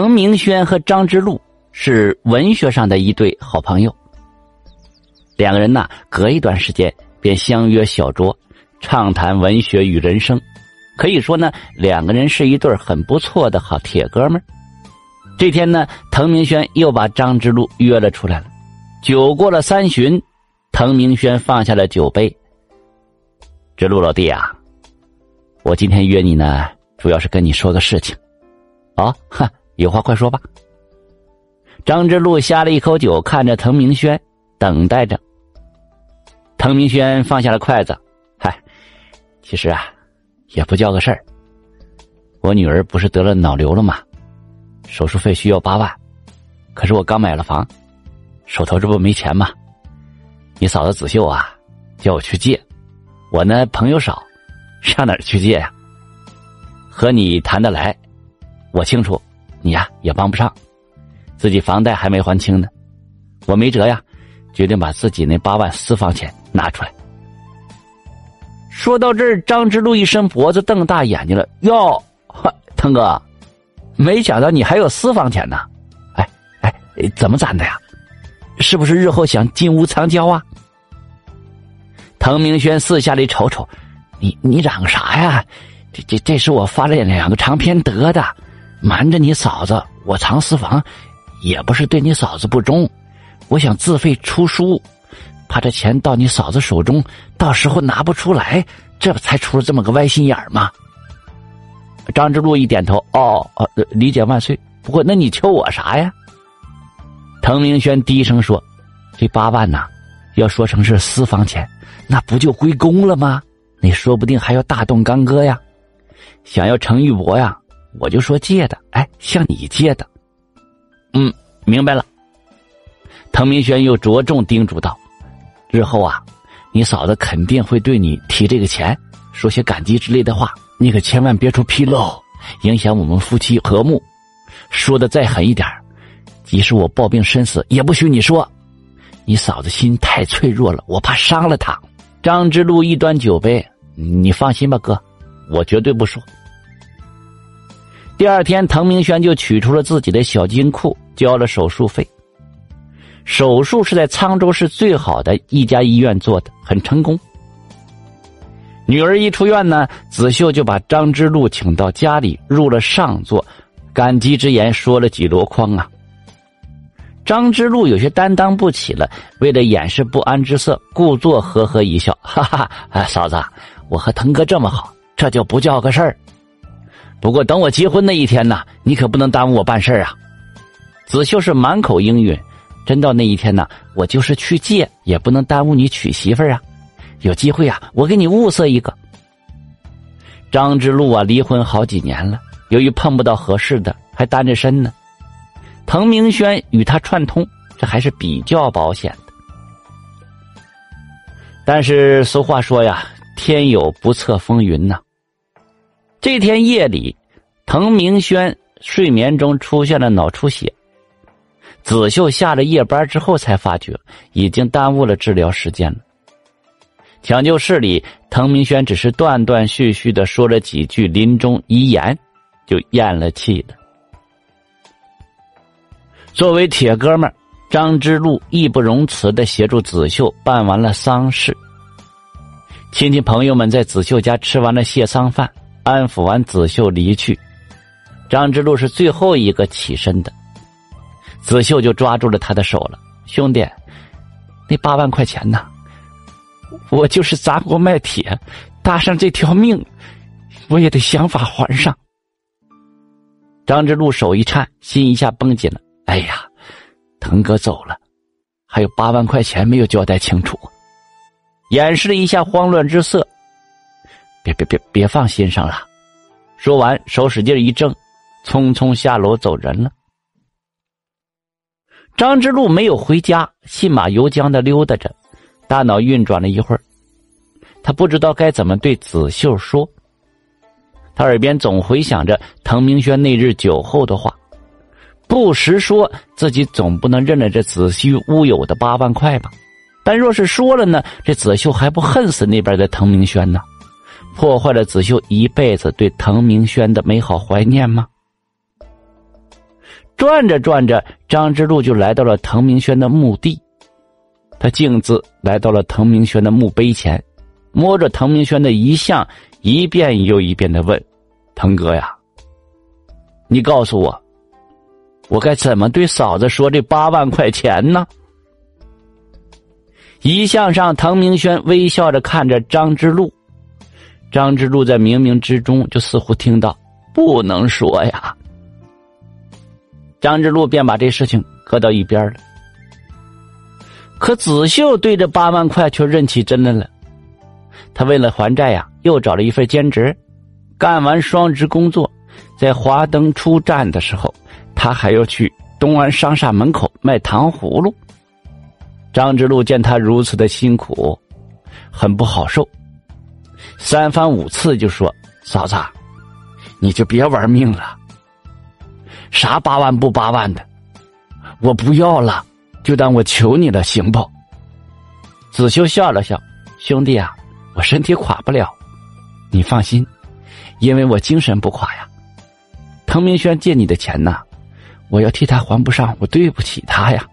滕明轩和张之路是文学上的一对好朋友。两个人呢，隔一段时间便相约小酌，畅谈文学与人生。可以说呢，两个人是一对很不错的好铁哥们。这天呢，滕明轩又把张之路约了出来了。酒过了三巡，滕明轩放下了酒杯。之路老弟啊，我今天约你呢，主要是跟你说个事情。啊，哈，有话快说吧。张之路呷了一口酒，看着滕明轩，等待着。滕明轩放下了筷子，嗨，其实啊，也不叫个事儿。我女儿不是得了脑瘤了吗？手术费需要八万，可是我刚买了房，手头这不没钱吗？你嫂子子秀啊，叫我去借，我呢朋友少，上哪儿去借呀？和你谈得来，我清楚，你呀也帮不上，自己房贷还没还清呢，我没辙呀，决定把自己那八万私房钱。拿出来。说到这儿，张之路一伸脖子，瞪大眼睛了。哟，腾哥，没想到你还有私房钱呢！哎哎，怎么攒的呀？是不是日后想金屋藏娇啊？滕明轩四下里瞅瞅，你你嚷啥呀？这这这是我发了两个长篇得的，瞒着你嫂子，我藏私房，也不是对你嫂子不忠，我想自费出书。怕这钱到你嫂子手中，到时候拿不出来，这才出了这么个歪心眼儿吗？张之路一点头，哦哦，理解万岁。不过，那你求我啥呀？滕明轩低声说：“这八万呐，要说成是私房钱，那不就归公了吗？你说不定还要大动干戈呀。想要程玉帛呀，我就说借的，哎，向你借的。嗯，明白了。”滕明轩又着重叮嘱道。日后啊，你嫂子肯定会对你提这个钱，说些感激之类的话，你可千万别出纰漏，影响我们夫妻和睦。说的再狠一点，即使我抱病身死，也不许你说。你嫂子心太脆弱了，我怕伤了她。张之路一端酒杯，你放心吧，哥，我绝对不说。第二天，滕明轩就取出了自己的小金库，交了手术费。手术是在沧州市最好的一家医院做的，很成功。女儿一出院呢，子秀就把张之路请到家里入了上座，感激之言说了几箩筐啊。张之路有些担当不起了，为了掩饰不安之色，故作呵呵一笑：“哈哈，啊嫂子，我和腾哥这么好，这就不叫个事儿。不过等我结婚那一天呢，你可不能耽误我办事啊。”子秀是满口应允。真到那一天呢，我就是去借，也不能耽误你娶媳妇儿啊！有机会啊，我给你物色一个。张之路啊，离婚好几年了，由于碰不到合适的，还单着身呢。滕明轩与他串通，这还是比较保险的。但是俗话说呀，天有不测风云呐。这天夜里，滕明轩睡眠中出现了脑出血。子秀下了夜班之后才发觉，已经耽误了治疗时间了。抢救室里，滕明轩只是断断续续的说了几句临终遗言，就咽了气了。作为铁哥们张之路义不容辞的协助子秀办完了丧事。亲戚朋友们在子秀家吃完了谢丧饭，安抚完子秀离去，张之路是最后一个起身的。子秀就抓住了他的手了，兄弟，那八万块钱呢？我就是砸锅卖铁，搭上这条命，我也得想法还上。张之路手一颤，心一下绷紧了。哎呀，腾哥走了，还有八万块钱没有交代清楚，掩饰了一下慌乱之色。别别别别放心上了。说完，手使劲一挣，匆匆下楼走人了。张之路没有回家，信马由缰的溜达着，大脑运转了一会儿，他不知道该怎么对子秀说。他耳边总回想着滕明轩那日酒后的话，不时说自己总不能认了这子虚乌有的八万块吧？但若是说了呢，这子秀还不恨死那边的滕明轩呢？破坏了子秀一辈子对滕明轩的美好怀念吗？转着转着，张之路就来到了滕明轩的墓地。他径自来到了滕明轩的墓碑前，摸着滕明轩的遗像，一遍又一遍的问：“腾哥呀，你告诉我，我该怎么对嫂子说这八万块钱呢？”遗像上，滕明轩微笑着看着张之路。张之路在冥冥之中就似乎听到，不能说呀。张之路便把这事情搁到一边了。可子秀对这八万块却认起真来了。他为了还债呀，又找了一份兼职，干完双职工作，在华灯初站的时候，他还要去东安商厦门口卖糖葫芦。张之路见他如此的辛苦，很不好受，三番五次就说：“嫂子，你就别玩命了，啥八万不八万的，我不要了。”就当我求你了，行不？子修笑了笑，兄弟啊，我身体垮不了，你放心，因为我精神不垮呀。滕明轩借你的钱呐，我要替他还不上，我对不起他呀。